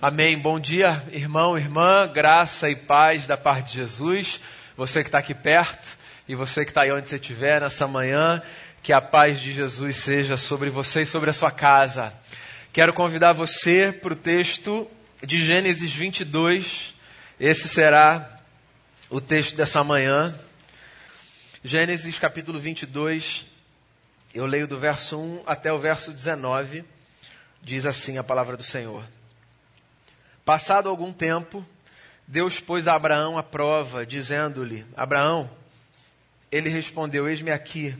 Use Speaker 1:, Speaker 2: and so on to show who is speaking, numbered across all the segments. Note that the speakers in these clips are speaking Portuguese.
Speaker 1: Amém. Bom dia, irmão, irmã, graça e paz da parte de Jesus. Você que está aqui perto e você que está aí onde você estiver nessa manhã, que a paz de Jesus seja sobre você e sobre a sua casa. Quero convidar você para o texto de Gênesis 22. Esse será o texto dessa manhã. Gênesis capítulo 22. Eu leio do verso 1 até o verso 19. Diz assim a palavra do Senhor. Passado algum tempo, Deus pôs a Abraão à prova, dizendo-lhe: Abraão, ele respondeu: Eis-me aqui.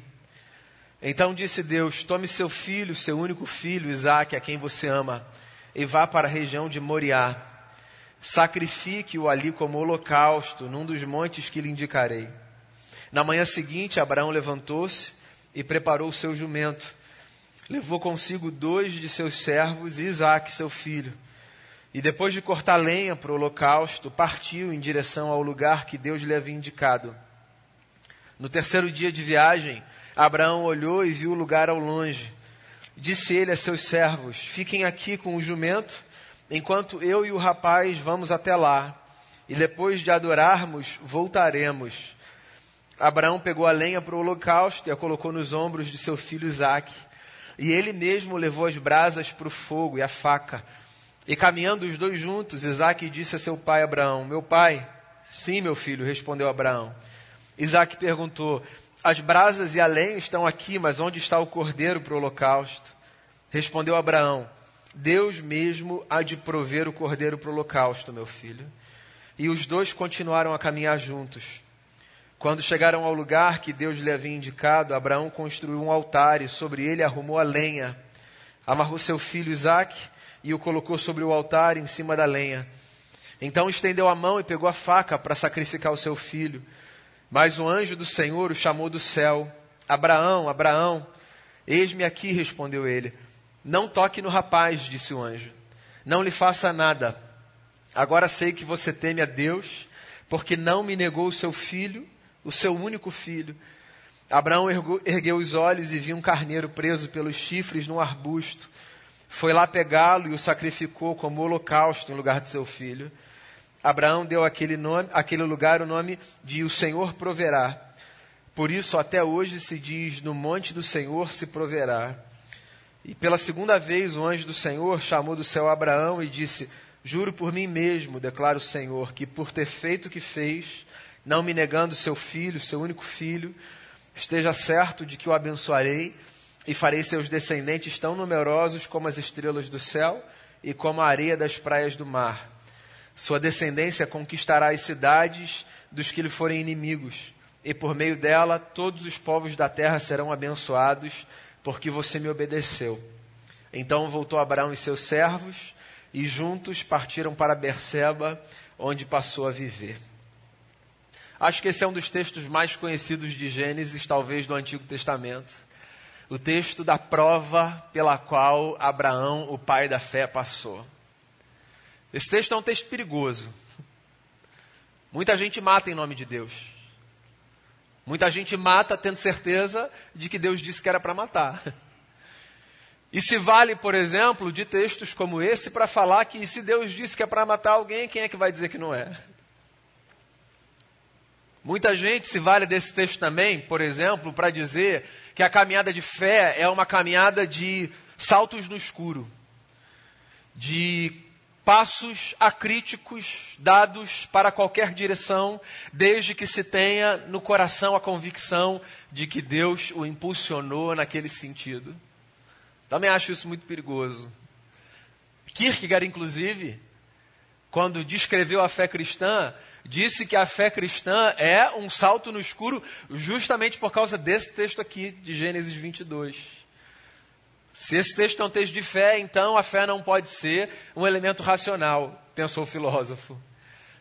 Speaker 1: Então disse Deus: Tome seu filho, seu único filho, Isaque, a quem você ama, e vá para a região de Moriá. Sacrifique-o ali como holocausto, num dos montes que lhe indicarei. Na manhã seguinte, Abraão levantou-se e preparou o seu jumento. Levou consigo dois de seus servos e Isaque, seu filho. E depois de cortar lenha para o holocausto, partiu em direção ao lugar que Deus lhe havia indicado. No terceiro dia de viagem, Abraão olhou e viu o lugar ao longe. Disse ele a seus servos: Fiquem aqui com o jumento, enquanto eu e o rapaz vamos até lá. E depois de adorarmos, voltaremos. Abraão pegou a lenha para o holocausto e a colocou nos ombros de seu filho Isaque. E ele mesmo levou as brasas para o fogo e a faca. E caminhando os dois juntos, Isaac disse a seu pai Abraão: Meu pai, sim, meu filho, respondeu Abraão. Isaac perguntou: As brasas e a lenha estão aqui, mas onde está o cordeiro para o holocausto? Respondeu Abraão: Deus mesmo há de prover o cordeiro para o holocausto, meu filho. E os dois continuaram a caminhar juntos. Quando chegaram ao lugar que Deus lhe havia indicado, Abraão construiu um altar e sobre ele arrumou a lenha. Amarrou seu filho Isaque e o colocou sobre o altar em cima da lenha. Então estendeu a mão e pegou a faca para sacrificar o seu filho. Mas o anjo do Senhor o chamou do céu: Abraão, Abraão, eis-me aqui, respondeu ele. Não toque no rapaz, disse o anjo. Não lhe faça nada. Agora sei que você teme a Deus, porque não me negou o seu filho, o seu único filho. Abraão ergueu os olhos e viu um carneiro preso pelos chifres num arbusto foi lá pegá-lo e o sacrificou como holocausto em lugar de seu filho. Abraão deu aquele, nome, aquele lugar o nome de O Senhor proverá. Por isso, até hoje se diz: No monte do Senhor se proverá. E pela segunda vez o anjo do Senhor chamou do céu Abraão e disse: Juro por mim mesmo, declara o Senhor, que por ter feito o que fez, não me negando seu filho, seu único filho, esteja certo de que o abençoarei e farei seus descendentes tão numerosos como as estrelas do céu e como a areia das praias do mar. Sua descendência conquistará as cidades dos que lhe forem inimigos, e por meio dela todos os povos da terra serão abençoados, porque você me obedeceu. Então voltou Abraão e seus servos, e juntos partiram para Berseba, onde passou a viver. Acho que esse é um dos textos mais conhecidos de Gênesis, talvez do Antigo Testamento o texto da prova pela qual Abraão, o pai da fé, passou. Esse texto é um texto perigoso. Muita gente mata em nome de Deus. Muita gente mata tendo certeza de que Deus disse que era para matar. E se vale, por exemplo, de textos como esse para falar que se Deus disse que é para matar alguém, quem é que vai dizer que não é? Muita gente se vale desse texto também, por exemplo, para dizer que a caminhada de fé é uma caminhada de saltos no escuro, de passos acríticos dados para qualquer direção, desde que se tenha no coração a convicção de que Deus o impulsionou naquele sentido. Também acho isso muito perigoso. Kierkegaard, inclusive, quando descreveu a fé cristã, disse que a fé cristã é um salto no escuro justamente por causa desse texto aqui de Gênesis 22. Se esse texto é um texto de fé, então a fé não pode ser um elemento racional, pensou o filósofo.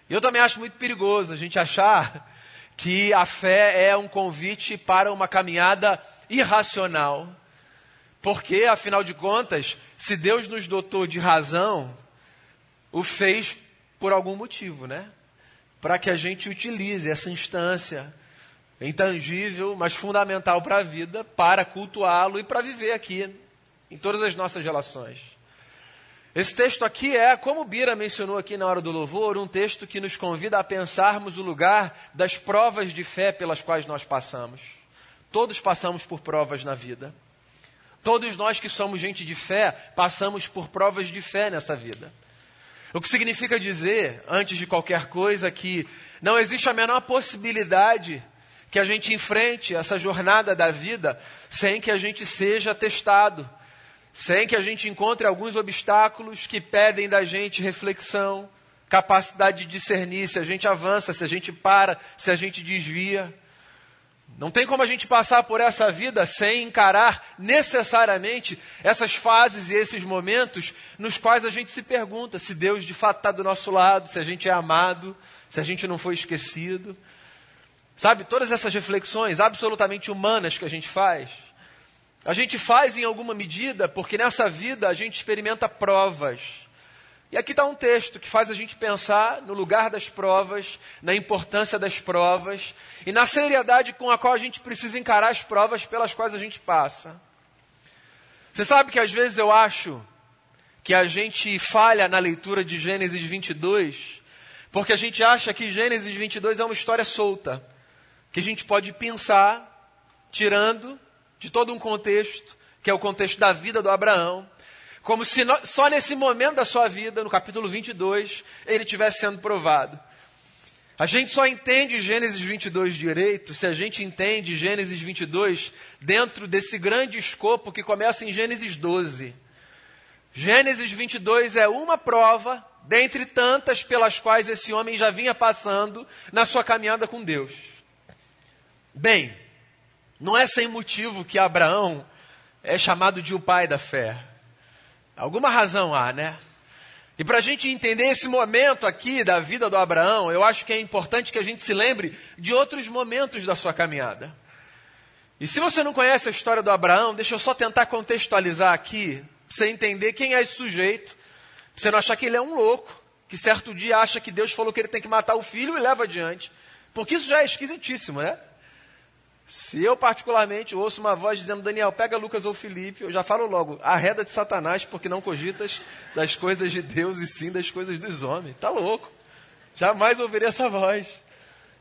Speaker 1: E eu também acho muito perigoso a gente achar que a fé é um convite para uma caminhada irracional. Porque, afinal de contas, se Deus nos dotou de razão, o fez por algum motivo, né? Para que a gente utilize essa instância intangível, mas fundamental para a vida, para cultuá-lo e para viver aqui, em todas as nossas relações. Esse texto aqui é, como Bira mencionou aqui na hora do louvor, um texto que nos convida a pensarmos o lugar das provas de fé pelas quais nós passamos. Todos passamos por provas na vida. Todos nós que somos gente de fé passamos por provas de fé nessa vida. O que significa dizer, antes de qualquer coisa, que não existe a menor possibilidade que a gente enfrente essa jornada da vida sem que a gente seja testado, sem que a gente encontre alguns obstáculos que pedem da gente reflexão, capacidade de discernir se a gente avança, se a gente para, se a gente desvia. Não tem como a gente passar por essa vida sem encarar necessariamente essas fases e esses momentos nos quais a gente se pergunta se Deus de fato está do nosso lado, se a gente é amado, se a gente não foi esquecido. Sabe, todas essas reflexões absolutamente humanas que a gente faz, a gente faz em alguma medida porque nessa vida a gente experimenta provas. E aqui está um texto que faz a gente pensar no lugar das provas, na importância das provas e na seriedade com a qual a gente precisa encarar as provas pelas quais a gente passa. Você sabe que às vezes eu acho que a gente falha na leitura de Gênesis 22, porque a gente acha que Gênesis 22 é uma história solta, que a gente pode pensar, tirando de todo um contexto, que é o contexto da vida do Abraão, como se no, só nesse momento da sua vida, no capítulo 22, ele estivesse sendo provado. A gente só entende Gênesis 22 direito se a gente entende Gênesis 22 dentro desse grande escopo que começa em Gênesis 12. Gênesis 22 é uma prova dentre tantas pelas quais esse homem já vinha passando na sua caminhada com Deus. Bem, não é sem motivo que Abraão é chamado de o pai da fé. Alguma razão há, né? E para a gente entender esse momento aqui da vida do Abraão, eu acho que é importante que a gente se lembre de outros momentos da sua caminhada. E se você não conhece a história do Abraão, deixa eu só tentar contextualizar aqui, para você entender quem é esse sujeito, para você não achar que ele é um louco, que certo dia acha que Deus falou que ele tem que matar o filho e leva adiante. Porque isso já é esquisitíssimo, né? Se eu particularmente ouço uma voz dizendo, Daniel, pega Lucas ou Felipe, eu já falo logo, arreda de Satanás, porque não cogitas das coisas de Deus e sim das coisas dos homens. Tá louco. Jamais ouvirei essa voz.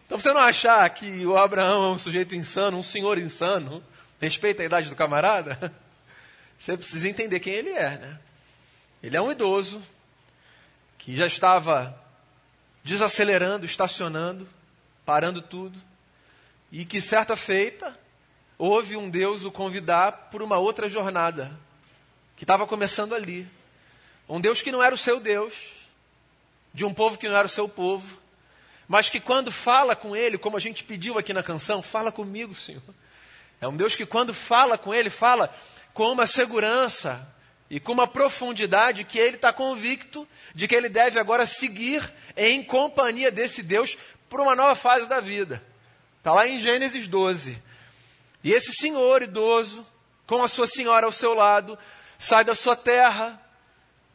Speaker 1: Então você não achar que o Abraão é um sujeito insano, um senhor insano, respeita a idade do camarada, você precisa entender quem ele é, né? Ele é um idoso que já estava desacelerando, estacionando, parando tudo e que certa feita houve um Deus o convidar por uma outra jornada que estava começando ali. Um Deus que não era o seu Deus, de um povo que não era o seu povo, mas que quando fala com ele, como a gente pediu aqui na canção, fala comigo, Senhor. É um Deus que quando fala com ele, fala com uma segurança e com uma profundidade que ele está convicto de que ele deve agora seguir em companhia desse Deus por uma nova fase da vida. Está lá em Gênesis 12. E esse senhor idoso, com a sua senhora ao seu lado, sai da sua terra,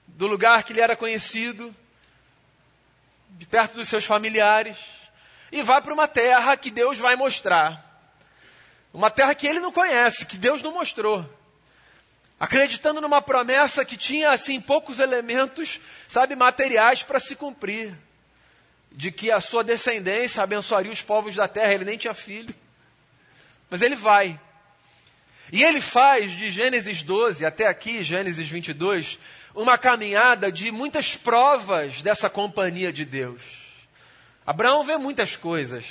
Speaker 1: do lugar que lhe era conhecido, de perto dos seus familiares, e vai para uma terra que Deus vai mostrar. Uma terra que ele não conhece, que Deus não mostrou. Acreditando numa promessa que tinha assim poucos elementos, sabe, materiais para se cumprir de que a sua descendência abençoaria os povos da terra. Ele nem tinha filho. Mas ele vai. E ele faz de Gênesis 12 até aqui, Gênesis 22, uma caminhada de muitas provas dessa companhia de Deus. Abraão vê muitas coisas.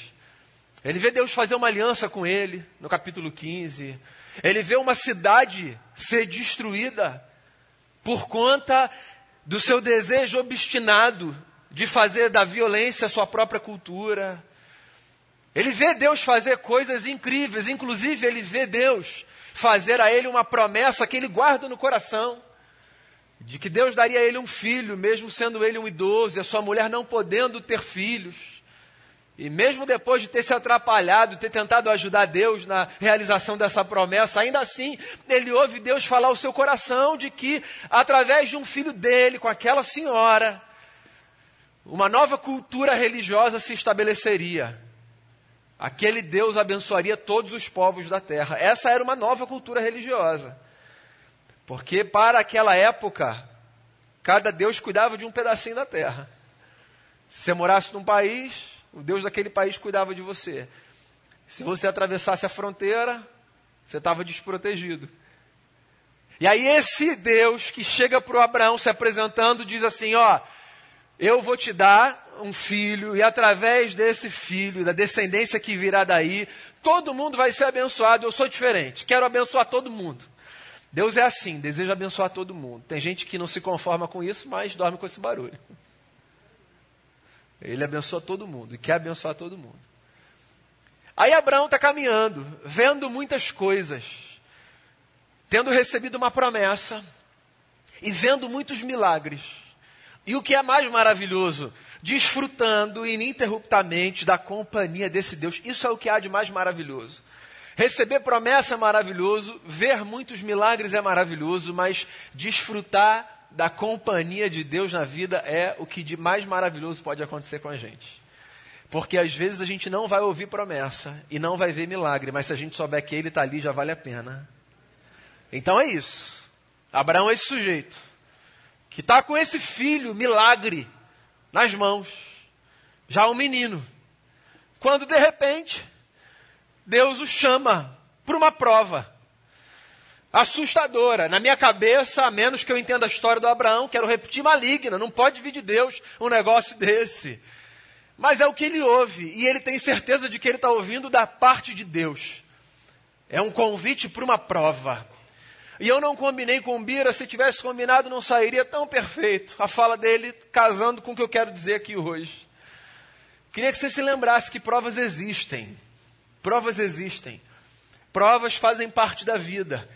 Speaker 1: Ele vê Deus fazer uma aliança com ele, no capítulo 15. Ele vê uma cidade ser destruída por conta do seu desejo obstinado de fazer da violência sua própria cultura. Ele vê Deus fazer coisas incríveis, inclusive ele vê Deus fazer a ele uma promessa que ele guarda no coração, de que Deus daria a ele um filho, mesmo sendo ele um idoso e a sua mulher não podendo ter filhos. E mesmo depois de ter se atrapalhado, ter tentado ajudar Deus na realização dessa promessa, ainda assim, ele ouve Deus falar ao seu coração de que, através de um filho dele, com aquela senhora, uma nova cultura religiosa se estabeleceria. Aquele Deus abençoaria todos os povos da terra. Essa era uma nova cultura religiosa. Porque para aquela época, Cada Deus cuidava de um pedacinho da terra. Se você morasse num país, o Deus daquele país cuidava de você. Se você atravessasse a fronteira, você estava desprotegido. E aí esse Deus que chega para o Abraão se apresentando diz assim, ó, eu vou te dar um filho e através desse filho, da descendência que virá daí, todo mundo vai ser abençoado. Eu sou diferente, quero abençoar todo mundo. Deus é assim, deseja abençoar todo mundo. Tem gente que não se conforma com isso, mas dorme com esse barulho. Ele abençoa todo mundo e quer abençoar todo mundo. Aí Abraão está caminhando, vendo muitas coisas, tendo recebido uma promessa e vendo muitos milagres. E o que é mais maravilhoso, desfrutando ininterruptamente da companhia desse Deus. Isso é o que há de mais maravilhoso. Receber promessa é maravilhoso, ver muitos milagres é maravilhoso, mas desfrutar da companhia de Deus na vida é o que de mais maravilhoso pode acontecer com a gente. Porque às vezes a gente não vai ouvir promessa e não vai ver milagre, mas se a gente souber que ele está ali, já vale a pena. Então é isso. Abraão é esse sujeito que está com esse filho, milagre, nas mãos, já um menino. Quando de repente, Deus o chama para uma prova assustadora. Na minha cabeça, a menos que eu entenda a história do Abraão, quero repetir maligna. Não pode vir de Deus um negócio desse. Mas é o que ele ouve, e ele tem certeza de que ele está ouvindo da parte de Deus. É um convite para uma prova. E eu não combinei com Bira, se tivesse combinado não sairia tão perfeito. A fala dele casando com o que eu quero dizer aqui hoje. Queria que você se lembrasse que provas existem. Provas existem. Provas fazem parte da vida.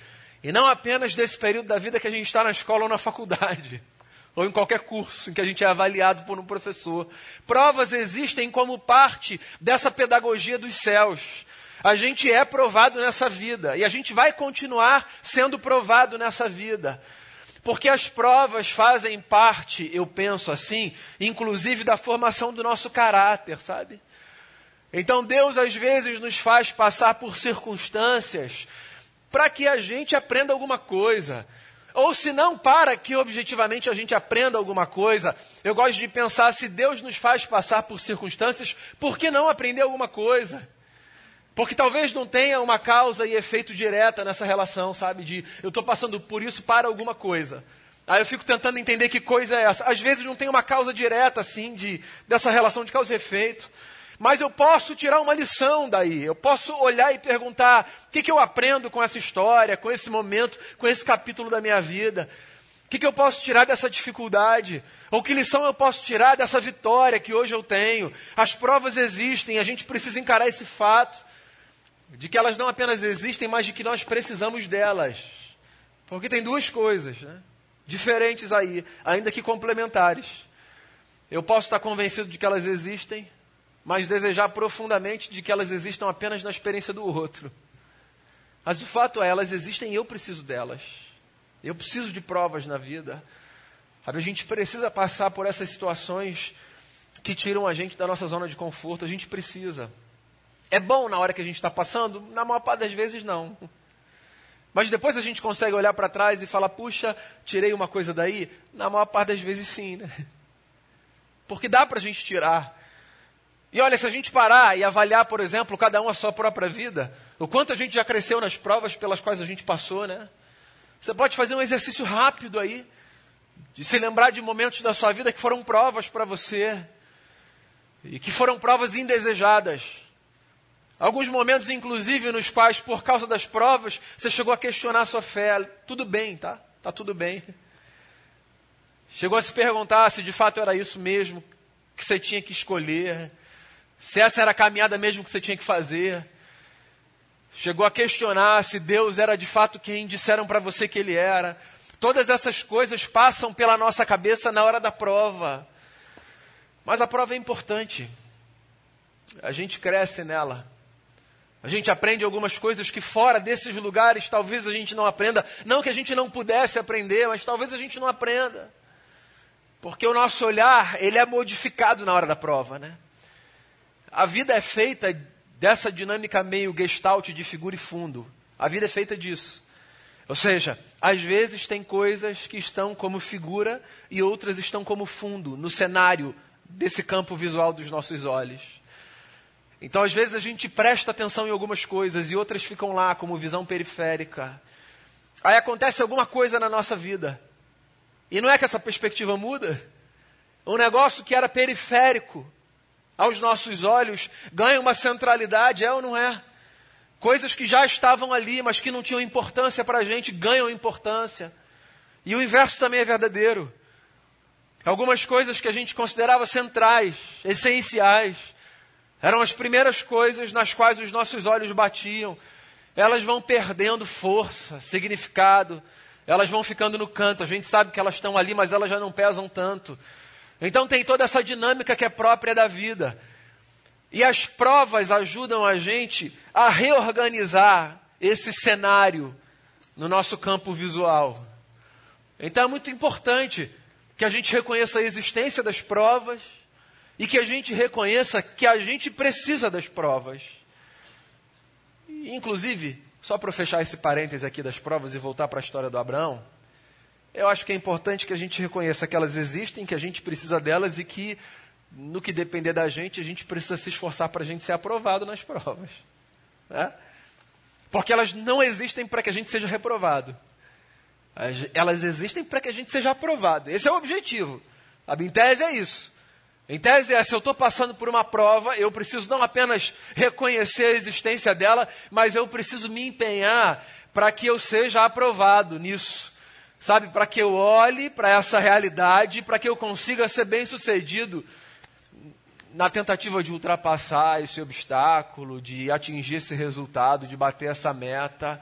Speaker 1: E não apenas desse período da vida que a gente está na escola ou na faculdade, ou em qualquer curso em que a gente é avaliado por um professor. Provas existem como parte dessa pedagogia dos céus. A gente é provado nessa vida e a gente vai continuar sendo provado nessa vida. Porque as provas fazem parte, eu penso assim, inclusive da formação do nosso caráter, sabe? Então Deus às vezes nos faz passar por circunstâncias para que a gente aprenda alguma coisa. Ou se não, para que objetivamente a gente aprenda alguma coisa. Eu gosto de pensar, se Deus nos faz passar por circunstâncias, por que não aprender alguma coisa? Porque talvez não tenha uma causa e efeito direta nessa relação, sabe? De eu estou passando por isso para alguma coisa. Aí eu fico tentando entender que coisa é essa. Às vezes não tem uma causa direta, assim, de, dessa relação de causa e efeito. Mas eu posso tirar uma lição daí. Eu posso olhar e perguntar: o que, que eu aprendo com essa história, com esse momento, com esse capítulo da minha vida? O que, que eu posso tirar dessa dificuldade? Ou que lição eu posso tirar dessa vitória que hoje eu tenho? As provas existem, a gente precisa encarar esse fato de que elas não apenas existem, mas de que nós precisamos delas. Porque tem duas coisas né? diferentes aí, ainda que complementares. Eu posso estar convencido de que elas existem, mas desejar profundamente de que elas existam apenas na experiência do outro. Mas o fato é, elas existem e eu preciso delas. Eu preciso de provas na vida. A gente precisa passar por essas situações que tiram a gente da nossa zona de conforto. A gente precisa. É bom na hora que a gente está passando? Na maior parte das vezes, não. Mas depois a gente consegue olhar para trás e falar: puxa, tirei uma coisa daí? Na maior parte das vezes, sim. Né? Porque dá para a gente tirar. E olha, se a gente parar e avaliar, por exemplo, cada um a sua própria vida, o quanto a gente já cresceu nas provas pelas quais a gente passou, né? Você pode fazer um exercício rápido aí, de se lembrar de momentos da sua vida que foram provas para você, e que foram provas indesejadas. Alguns momentos, inclusive, nos quais, por causa das provas, você chegou a questionar a sua fé. Tudo bem, tá? Tá tudo bem. Chegou a se perguntar se de fato era isso mesmo que você tinha que escolher se essa era a caminhada mesmo que você tinha que fazer. Chegou a questionar se Deus era de fato quem disseram para você que Ele era. Todas essas coisas passam pela nossa cabeça na hora da prova. Mas a prova é importante. A gente cresce nela. A gente aprende algumas coisas que fora desses lugares talvez a gente não aprenda. Não que a gente não pudesse aprender, mas talvez a gente não aprenda. Porque o nosso olhar, ele é modificado na hora da prova, né? A vida é feita dessa dinâmica meio gestalt de figura e fundo. A vida é feita disso. Ou seja, às vezes tem coisas que estão como figura e outras estão como fundo, no cenário desse campo visual dos nossos olhos. Então, às vezes, a gente presta atenção em algumas coisas e outras ficam lá como visão periférica. Aí acontece alguma coisa na nossa vida. E não é que essa perspectiva muda? Um negócio que era periférico aos nossos olhos ganha uma centralidade, é ou não é? Coisas que já estavam ali, mas que não tinham importância para a gente, ganham importância. E o inverso também é verdadeiro. Algumas coisas que a gente considerava centrais, essenciais, eram as primeiras coisas nas quais os nossos olhos batiam. Elas vão perdendo força, significado, elas vão ficando no canto. A gente sabe que elas estão ali, mas elas já não pesam tanto. Então tem toda essa dinâmica que é própria da vida. E as provas ajudam a gente a reorganizar esse cenário no nosso campo visual. Então é muito importante que a gente reconheça a existência das provas e que a gente reconheça que a gente precisa das provas. Inclusive, só para fechar esse parêntese aqui das provas e voltar para a história do Abraão, eu acho que é importante que a gente reconheça que elas existem, que a gente precisa delas e que, no que depender da gente, a gente precisa se esforçar para a gente ser aprovado nas provas. Né? Porque elas não existem para que a gente seja reprovado. Elas existem para que a gente seja aprovado. Esse é o objetivo. A tese é isso. Em tese é, se eu estou passando por uma prova, eu preciso não apenas reconhecer a existência dela, mas eu preciso me empenhar para que eu seja aprovado nisso sabe, para que eu olhe para essa realidade, para que eu consiga ser bem sucedido na tentativa de ultrapassar esse obstáculo, de atingir esse resultado, de bater essa meta.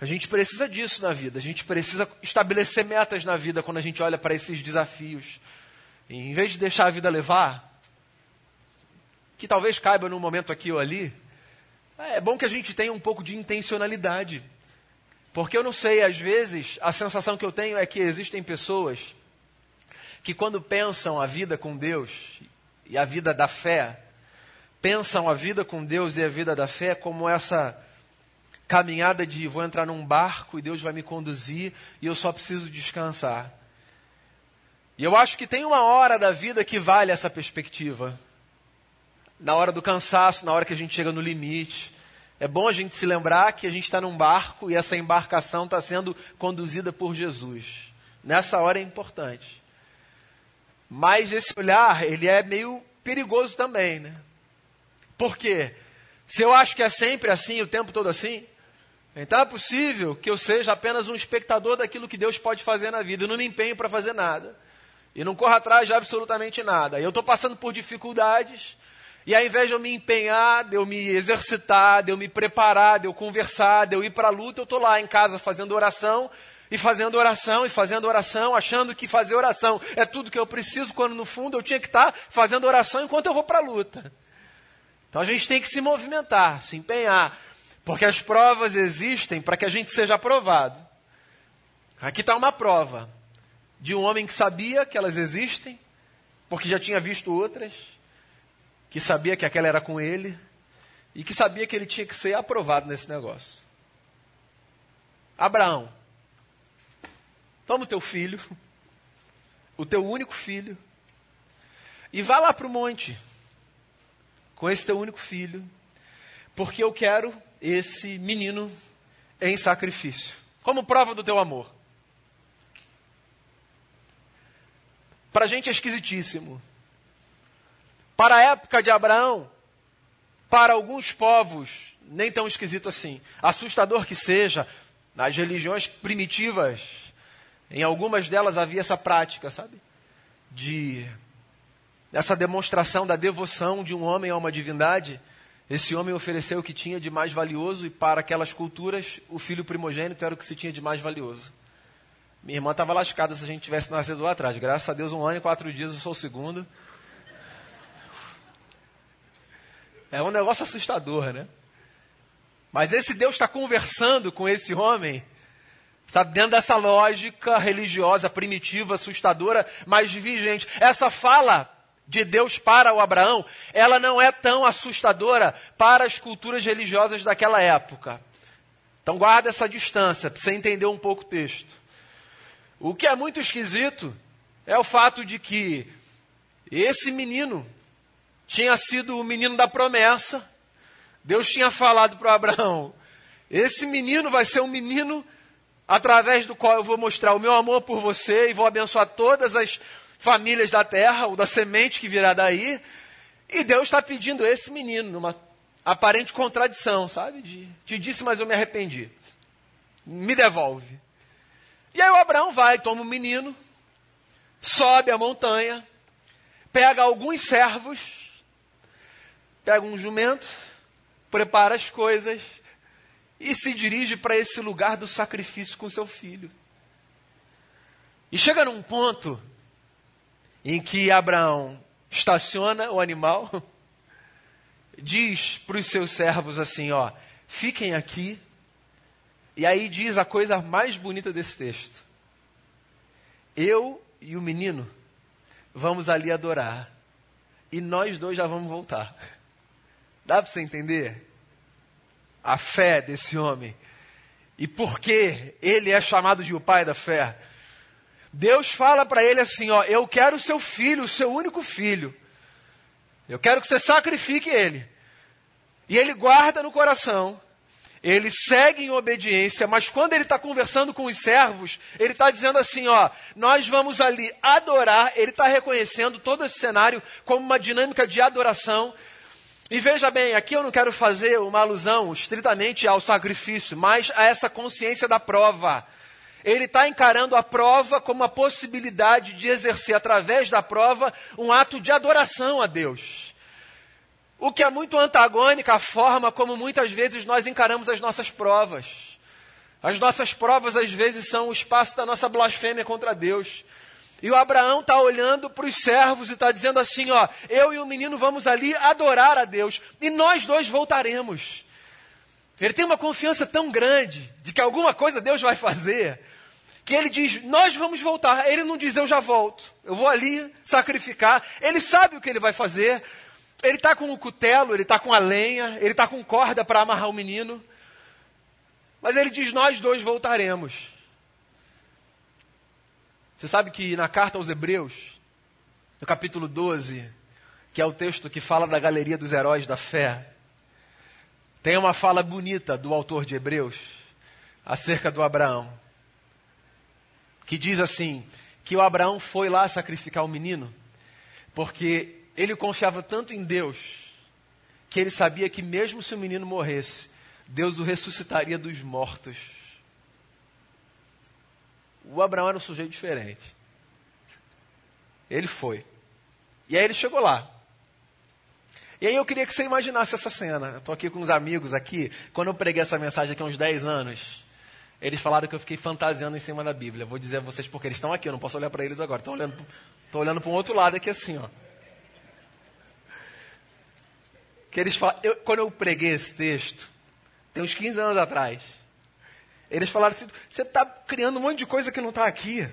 Speaker 1: A gente precisa disso na vida, a gente precisa estabelecer metas na vida quando a gente olha para esses desafios. Em vez de deixar a vida levar, que talvez caiba num momento aqui ou ali, é bom que a gente tenha um pouco de intencionalidade. Porque eu não sei, às vezes, a sensação que eu tenho é que existem pessoas que, quando pensam a vida com Deus e a vida da fé, pensam a vida com Deus e a vida da fé como essa caminhada de vou entrar num barco e Deus vai me conduzir e eu só preciso descansar. E eu acho que tem uma hora da vida que vale essa perspectiva. Na hora do cansaço, na hora que a gente chega no limite, é bom a gente se lembrar que a gente está num barco e essa embarcação está sendo conduzida por Jesus. Nessa hora é importante. Mas esse olhar, ele é meio perigoso também, né? Por quê? Se eu acho que é sempre assim, o tempo todo assim, então é possível que eu seja apenas um espectador daquilo que Deus pode fazer na vida. Eu não me empenho para fazer nada. E não corro atrás de absolutamente nada. Eu estou passando por dificuldades. E ao invés de eu me empenhar, de eu me exercitar, de eu me preparar, de eu conversar, de eu ir para a luta, eu estou lá em casa fazendo oração, e fazendo oração, e fazendo oração, achando que fazer oração é tudo que eu preciso, quando no fundo eu tinha que estar tá fazendo oração enquanto eu vou para a luta. Então a gente tem que se movimentar, se empenhar, porque as provas existem para que a gente seja aprovado. Aqui está uma prova de um homem que sabia que elas existem, porque já tinha visto outras que sabia que aquela era com ele e que sabia que ele tinha que ser aprovado nesse negócio. Abraão, toma o teu filho, o teu único filho, e vá lá para o monte com esse teu único filho, porque eu quero esse menino em sacrifício, como prova do teu amor. Para a gente é esquisitíssimo. Para a época de Abraão, para alguns povos, nem tão esquisito assim. Assustador que seja, nas religiões primitivas, em algumas delas havia essa prática, sabe? De essa demonstração da devoção de um homem a uma divindade. Esse homem ofereceu o que tinha de mais valioso e para aquelas culturas o filho primogênito era o que se tinha de mais valioso. Minha irmã estava lascada se a gente tivesse nascido lá atrás. Graças a Deus, um ano e quatro dias eu sou o segundo. É um negócio assustador, né? Mas esse Deus está conversando com esse homem, sabe, dentro dessa lógica religiosa, primitiva, assustadora, mas vigente. Essa fala de Deus para o Abraão, ela não é tão assustadora para as culturas religiosas daquela época. Então guarda essa distância para você entender um pouco o texto. O que é muito esquisito é o fato de que esse menino tinha sido o menino da promessa. Deus tinha falado para Abraão: esse menino vai ser um menino através do qual eu vou mostrar o meu amor por você e vou abençoar todas as famílias da terra, ou da semente que virá daí. E Deus está pedindo esse menino, numa aparente contradição, sabe? De, te disse, mas eu me arrependi. Me devolve. E aí o Abraão vai, toma o um menino, sobe a montanha, pega alguns servos, pega um jumento, prepara as coisas e se dirige para esse lugar do sacrifício com seu filho. E chega num ponto em que Abraão estaciona o animal, diz para os seus servos assim: ó, fiquem aqui. E aí diz a coisa mais bonita desse texto: eu e o menino vamos ali adorar, e nós dois já vamos voltar. Dá para você entender? A fé desse homem. E por que ele é chamado de o pai da fé? Deus fala para ele assim: ó, eu quero o seu filho, o seu único filho. Eu quero que você sacrifique ele. E ele guarda no coração, ele segue em obediência, mas quando ele está conversando com os servos, ele está dizendo assim: ó, nós vamos ali adorar. Ele está reconhecendo todo esse cenário como uma dinâmica de adoração. E veja bem, aqui eu não quero fazer uma alusão estritamente ao sacrifício, mas a essa consciência da prova. Ele está encarando a prova como uma possibilidade de exercer, através da prova, um ato de adoração a Deus. O que é muito antagônica à forma como muitas vezes nós encaramos as nossas provas. As nossas provas, às vezes, são o espaço da nossa blasfêmia contra Deus. E o Abraão está olhando para os servos e está dizendo assim: ó, eu e o menino vamos ali adorar a Deus, e nós dois voltaremos. Ele tem uma confiança tão grande de que alguma coisa Deus vai fazer, que ele diz: Nós vamos voltar. Ele não diz: Eu já volto. Eu vou ali sacrificar. Ele sabe o que ele vai fazer. Ele está com o cutelo, ele está com a lenha, ele está com corda para amarrar o menino. Mas ele diz: Nós dois voltaremos. Você sabe que na carta aos Hebreus, no capítulo 12, que é o texto que fala da galeria dos heróis da fé, tem uma fala bonita do autor de Hebreus acerca do Abraão que diz assim: que o Abraão foi lá sacrificar o menino, porque ele confiava tanto em Deus, que ele sabia que mesmo se o menino morresse, Deus o ressuscitaria dos mortos. O Abraão era um sujeito diferente. Ele foi. E aí ele chegou lá. E aí eu queria que você imaginasse essa cena. Estou aqui com uns amigos aqui. Quando eu preguei essa mensagem aqui há uns 10 anos, eles falaram que eu fiquei fantasiando em cima da Bíblia. Vou dizer a vocês porque eles estão aqui, eu não posso olhar para eles agora. Estou olhando, tô olhando para um outro lado aqui assim, ó. Que eles falam, eu, quando eu preguei esse texto, tem uns 15 anos atrás, eles falaram assim: você está criando um monte de coisa que não está aqui.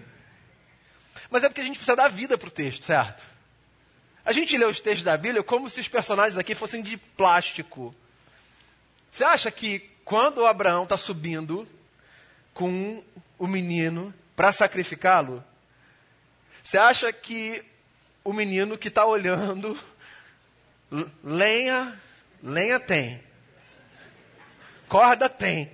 Speaker 1: Mas é porque a gente precisa dar vida para o texto, certo? A gente lê os textos da Bíblia como se os personagens aqui fossem de plástico. Você acha que quando Abraão está subindo com o menino para sacrificá-lo? Você acha que o menino que está olhando, lenha, lenha tem, corda tem,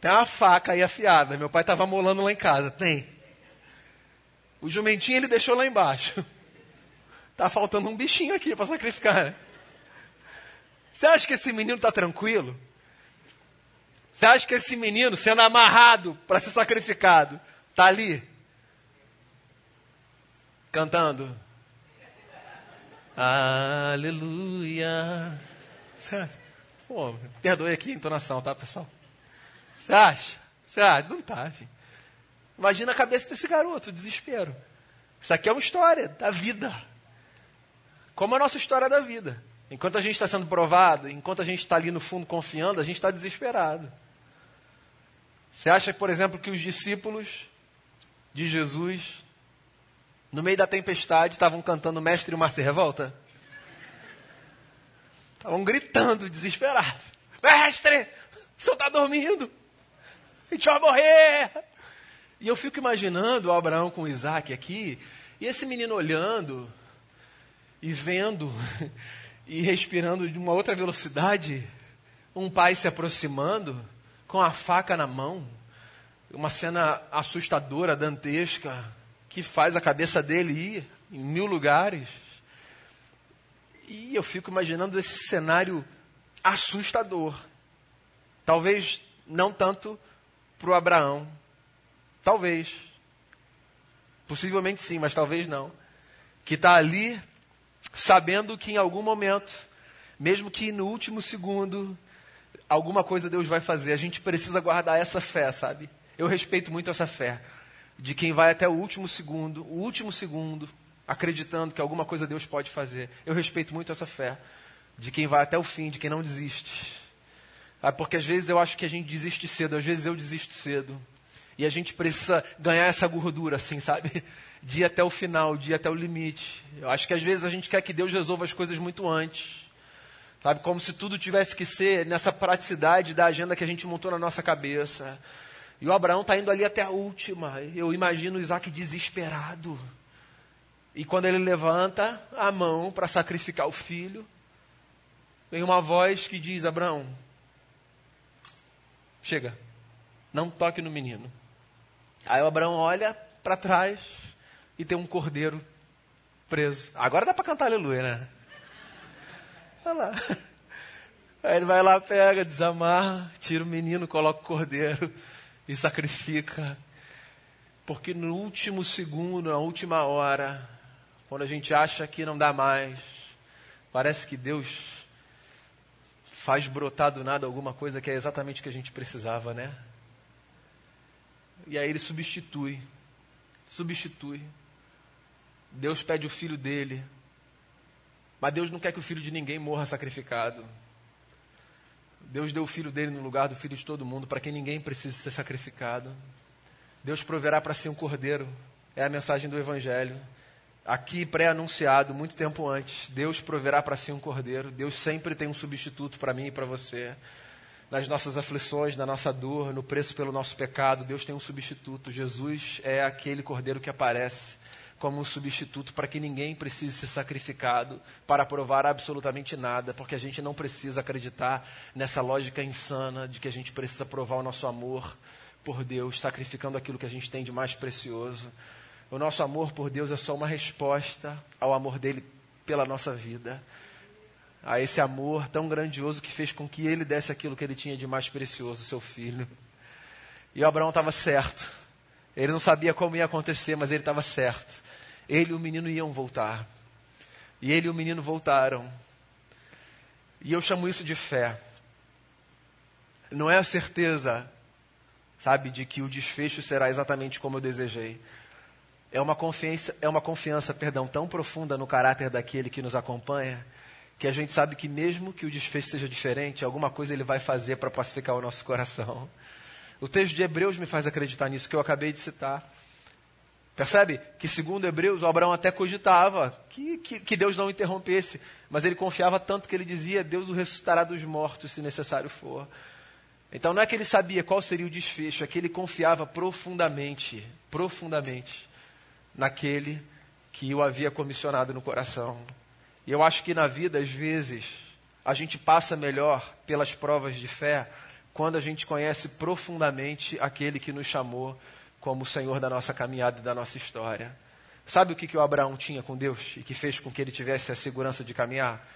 Speaker 1: tem uma faca aí afiada. Meu pai estava molando lá em casa, tem. O jumentinho ele deixou lá embaixo. Tá faltando um bichinho aqui para sacrificar. Você acha que esse menino está tranquilo? Você acha que esse menino, sendo amarrado para ser sacrificado, está ali? Cantando. Aleluia. Pô, perdoe aqui a entonação, tá, pessoal? Você acha? Você acha? Não tá, gente. Imagina a cabeça desse garoto, o desespero. Isso aqui é uma história da vida. Como a nossa história da vida. Enquanto a gente está sendo provado, enquanto a gente está ali no fundo confiando, a gente está desesperado. Você acha, por exemplo, que os discípulos de Jesus, no meio da tempestade, estavam cantando Mestre, o mar se revolta? Estavam gritando, desesperados. Mestre, o senhor está dormindo. A gente vai morrer. E eu fico imaginando o Abraão com o Isaac aqui, e esse menino olhando e vendo e respirando de uma outra velocidade, um pai se aproximando com a faca na mão, uma cena assustadora, dantesca, que faz a cabeça dele ir em mil lugares. E eu fico imaginando esse cenário assustador. Talvez não tanto para o Abraão. Talvez. Possivelmente sim, mas talvez não. Que está ali sabendo que em algum momento, mesmo que no último segundo, alguma coisa Deus vai fazer. A gente precisa guardar essa fé, sabe? Eu respeito muito essa fé de quem vai até o último segundo, o último segundo, acreditando que alguma coisa Deus pode fazer. Eu respeito muito essa fé de quem vai até o fim, de quem não desiste. Porque às vezes eu acho que a gente desiste cedo, às vezes eu desisto cedo. E a gente precisa ganhar essa gordura, assim, sabe? De ir até o final, de ir até o limite. Eu acho que às vezes a gente quer que Deus resolva as coisas muito antes. Sabe? Como se tudo tivesse que ser nessa praticidade da agenda que a gente montou na nossa cabeça. E o Abraão está indo ali até a última. Eu imagino Isaac desesperado. E quando ele levanta a mão para sacrificar o filho, vem uma voz que diz: Abraão, chega, não toque no menino. Aí o Abraão olha para trás e tem um cordeiro preso. Agora dá para cantar aleluia, né? Olha lá. Aí ele vai lá, pega, desamarra, tira o menino, coloca o cordeiro e sacrifica. Porque no último segundo, na última hora, quando a gente acha que não dá mais, parece que Deus faz brotar do nada alguma coisa que é exatamente o que a gente precisava, né? E aí ele substitui. Substitui. Deus pede o filho dele. Mas Deus não quer que o filho de ninguém morra sacrificado. Deus deu o filho dele no lugar do filho de todo mundo para que ninguém precise ser sacrificado. Deus proverá para si um cordeiro. É a mensagem do Evangelho. Aqui pré-anunciado, muito tempo antes. Deus proverá para si um cordeiro. Deus sempre tem um substituto para mim e para você. Nas nossas aflições, na nossa dor, no preço pelo nosso pecado, Deus tem um substituto. Jesus é aquele cordeiro que aparece como um substituto para que ninguém precise ser sacrificado para provar absolutamente nada, porque a gente não precisa acreditar nessa lógica insana de que a gente precisa provar o nosso amor por Deus, sacrificando aquilo que a gente tem de mais precioso. O nosso amor por Deus é só uma resposta ao amor dele pela nossa vida. A esse amor tão grandioso que fez com que ele desse aquilo que ele tinha de mais precioso, seu filho. E Abraão estava certo. Ele não sabia como ia acontecer, mas ele estava certo. Ele e o menino iam voltar. E ele e o menino voltaram. E eu chamo isso de fé. Não é a certeza, sabe, de que o desfecho será exatamente como eu desejei. É uma confiança, é uma confiança, perdão, tão profunda no caráter daquele que nos acompanha, que a gente sabe que mesmo que o desfecho seja diferente, alguma coisa ele vai fazer para pacificar o nosso coração. O texto de Hebreus me faz acreditar nisso que eu acabei de citar. Percebe que, segundo Hebreus, Abraão até cogitava que, que, que, Deus não interrompesse, mas ele confiava tanto que ele dizia: Deus o ressuscitará dos mortos, se necessário for. Então não é que ele sabia qual seria o desfecho, é que ele confiava profundamente, profundamente, naquele que o havia comissionado no coração. E eu acho que na vida, às vezes, a gente passa melhor pelas provas de fé quando a gente conhece profundamente aquele que nos chamou como o Senhor da nossa caminhada e da nossa história. Sabe o que, que o Abraão tinha com Deus e que fez com que ele tivesse a segurança de caminhar?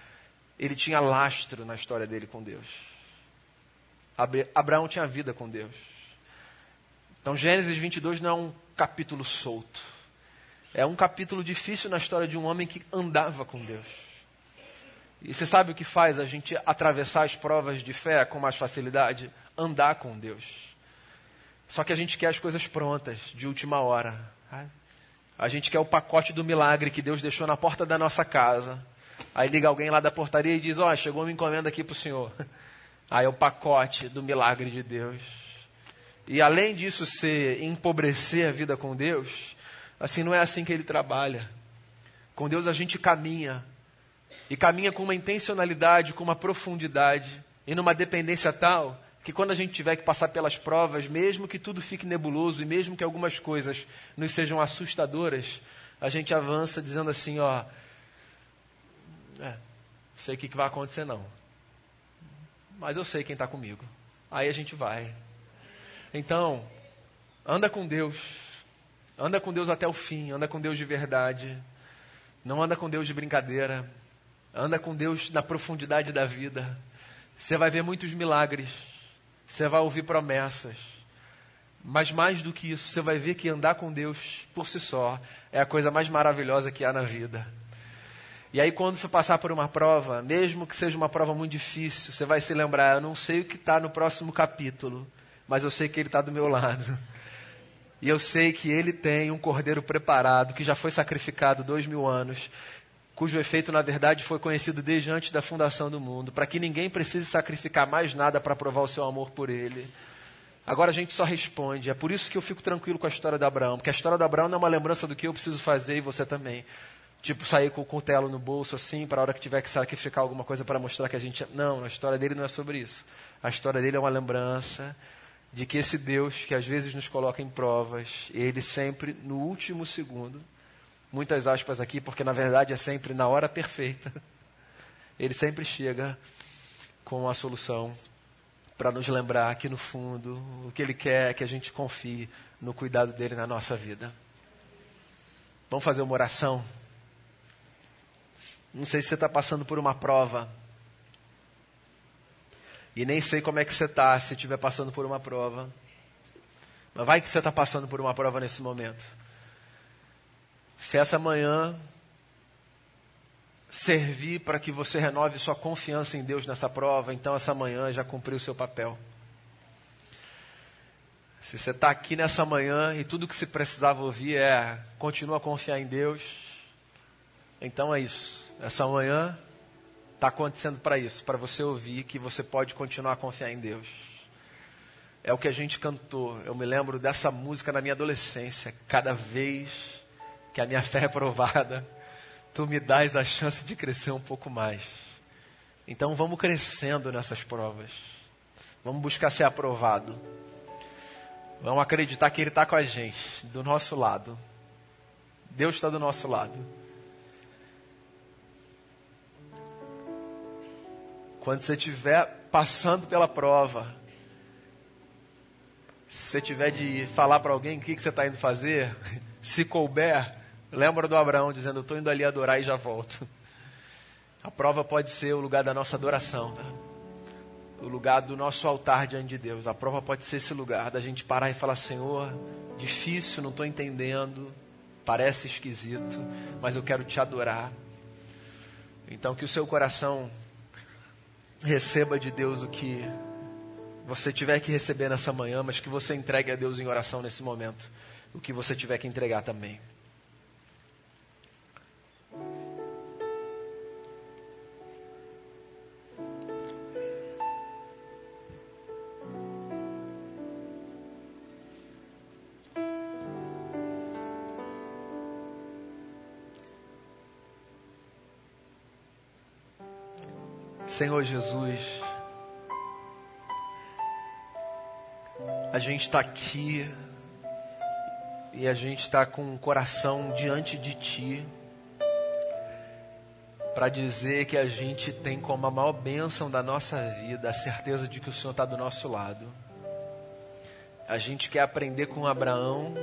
Speaker 1: Ele tinha lastro na história dele com Deus. Abraão tinha vida com Deus. Então, Gênesis 22 não é um capítulo solto. É um capítulo difícil na história de um homem que andava com Deus. E você sabe o que faz a gente atravessar as provas de fé com mais facilidade? Andar com Deus. Só que a gente quer as coisas prontas, de última hora. A gente quer o pacote do milagre que Deus deixou na porta da nossa casa. Aí liga alguém lá da portaria e diz: Ó, oh, chegou uma encomenda aqui para o senhor. Aí é o pacote do milagre de Deus. E além disso ser empobrecer a vida com Deus, assim não é assim que ele trabalha. Com Deus a gente caminha. E caminha com uma intencionalidade, com uma profundidade e numa dependência tal que quando a gente tiver que passar pelas provas, mesmo que tudo fique nebuloso e mesmo que algumas coisas nos sejam assustadoras, a gente avança dizendo assim, ó, é, sei o que, vai acontecer não, mas eu sei quem está comigo. Aí a gente vai. Então, anda com Deus, anda com Deus até o fim, anda com Deus de verdade, não anda com Deus de brincadeira, anda com Deus na profundidade da vida. Você vai ver muitos milagres. Você vai ouvir promessas. Mas mais do que isso, você vai ver que andar com Deus por si só é a coisa mais maravilhosa que há na vida. E aí, quando você passar por uma prova, mesmo que seja uma prova muito difícil, você vai se lembrar: eu não sei o que está no próximo capítulo, mas eu sei que Ele está do meu lado. E eu sei que Ele tem um cordeiro preparado, que já foi sacrificado dois mil anos, cujo efeito, na verdade, foi conhecido desde antes da fundação do mundo, para que ninguém precise sacrificar mais nada para provar o seu amor por ele. Agora a gente só responde. É por isso que eu fico tranquilo com a história de Abraão, porque a história de Abraão não é uma lembrança do que eu preciso fazer e você também. Tipo, sair com o cutelo no bolso assim, para a hora que tiver que sacrificar alguma coisa para mostrar que a gente. Não, a história dele não é sobre isso. A história dele é uma lembrança de que esse Deus, que às vezes nos coloca em provas, ele sempre, no último segundo, muitas aspas aqui, porque na verdade é sempre na hora perfeita. Ele sempre chega com a solução para nos lembrar que no fundo o que Ele quer é que a gente confie no cuidado dele na nossa vida. Vamos fazer uma oração? Não sei se você está passando por uma prova. E nem sei como é que você está se estiver passando por uma prova. Mas vai que você está passando por uma prova nesse momento. Se essa manhã servir para que você renove sua confiança em Deus nessa prova, então essa manhã já cumpriu o seu papel. Se você está aqui nessa manhã e tudo que se precisava ouvir é continua a confiar em Deus, então é isso. Essa manhã está acontecendo para isso, para você ouvir que você pode continuar a confiar em Deus. É o que a gente cantou. Eu me lembro dessa música na minha adolescência. Cada vez que a minha fé é provada, tu me dás a chance de crescer um pouco mais. Então vamos crescendo nessas provas. Vamos buscar ser aprovado. Vamos acreditar que Ele está com a gente, do nosso lado. Deus está do nosso lado. Quando você estiver passando pela prova, se você tiver de falar para alguém o que, que você está indo fazer, se couber, Lembra do Abraão dizendo: Eu estou indo ali adorar e já volto. A prova pode ser o lugar da nossa adoração, tá? o lugar do nosso altar diante de Deus. A prova pode ser esse lugar da gente parar e falar: Senhor, difícil, não estou entendendo, parece esquisito, mas eu quero te adorar. Então, que o seu coração receba de Deus o que você tiver que receber nessa manhã, mas que você entregue a Deus em oração nesse momento, o que você tiver que entregar também. Senhor Jesus, a gente está aqui e a gente está com o coração diante de Ti para dizer que a gente tem como a maior bênção da nossa vida a certeza de que o Senhor está do nosso lado. A gente quer aprender com Abraão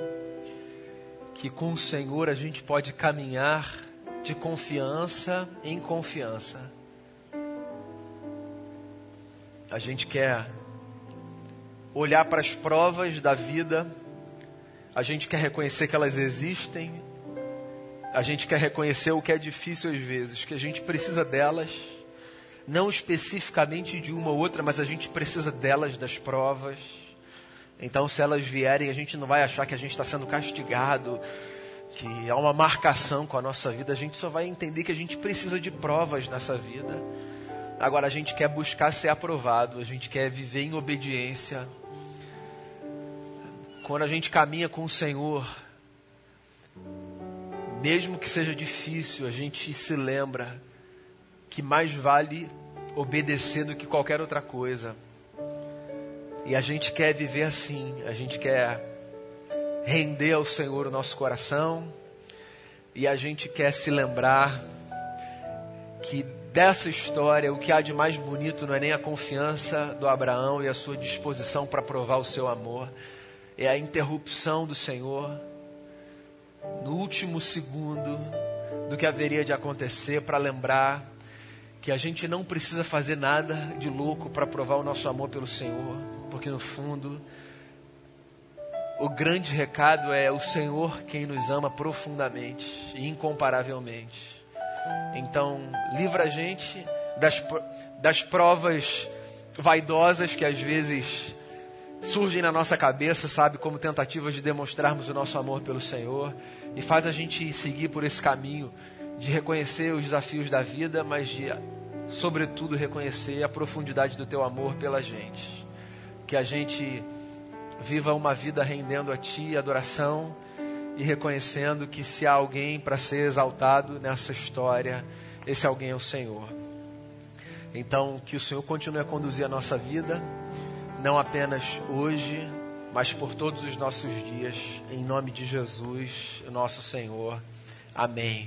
Speaker 1: que com o Senhor a gente pode caminhar de confiança em confiança a gente quer olhar para as provas da vida, a gente quer reconhecer que elas existem, a gente quer reconhecer o que é difícil às vezes, que a gente precisa delas, não especificamente de uma ou outra, mas a gente precisa delas, das provas. Então, se elas vierem, a gente não vai achar que a gente está sendo castigado, que há uma marcação com a nossa vida, a gente só vai entender que a gente precisa de provas nessa vida. Agora a gente quer buscar ser aprovado, a gente quer viver em obediência. Quando a gente caminha com o Senhor, mesmo que seja difícil, a gente se lembra que mais vale obedecer do que qualquer outra coisa. E a gente quer viver assim, a gente quer render ao Senhor o nosso coração, e a gente quer se lembrar que dessa história o que há de mais bonito não é nem a confiança do Abraão e a sua disposição para provar o seu amor, é a interrupção do Senhor no último segundo do que haveria de acontecer para lembrar que a gente não precisa fazer nada de louco para provar o nosso amor pelo Senhor, porque no fundo o grande recado é o Senhor quem nos ama profundamente e incomparavelmente. Então, livra a gente das, das provas vaidosas que às vezes surgem na nossa cabeça, sabe, como tentativas de demonstrarmos o nosso amor pelo Senhor e faz a gente seguir por esse caminho de reconhecer os desafios da vida, mas de, sobretudo, reconhecer a profundidade do teu amor pela gente. Que a gente viva uma vida rendendo a Ti adoração e reconhecendo que se há alguém para ser exaltado nessa história, esse alguém é o Senhor. Então, que o Senhor continue a conduzir a nossa vida, não apenas hoje, mas por todos os nossos dias, em nome de Jesus, nosso Senhor. Amém.